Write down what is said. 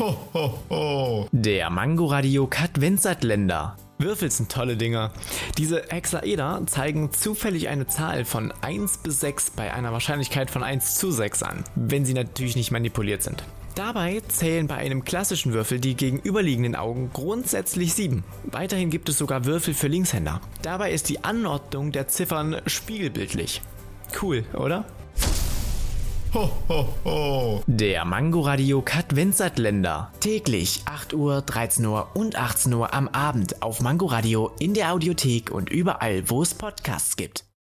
Ho, ho, ho. Der Mangoradio Länder. Würfel sind tolle Dinger. Diese Hexaeder zeigen zufällig eine Zahl von 1 bis 6 bei einer Wahrscheinlichkeit von 1 zu 6 an, wenn sie natürlich nicht manipuliert sind. Dabei zählen bei einem klassischen Würfel die gegenüberliegenden Augen grundsätzlich 7. Weiterhin gibt es sogar Würfel für Linkshänder. Dabei ist die Anordnung der Ziffern spiegelbildlich. Cool, oder? Ho, ho, ho. Der Mangoradio Länder. Täglich 8 Uhr, 13 Uhr und 18 Uhr am Abend auf Mangoradio in der Audiothek und überall, wo es Podcasts gibt.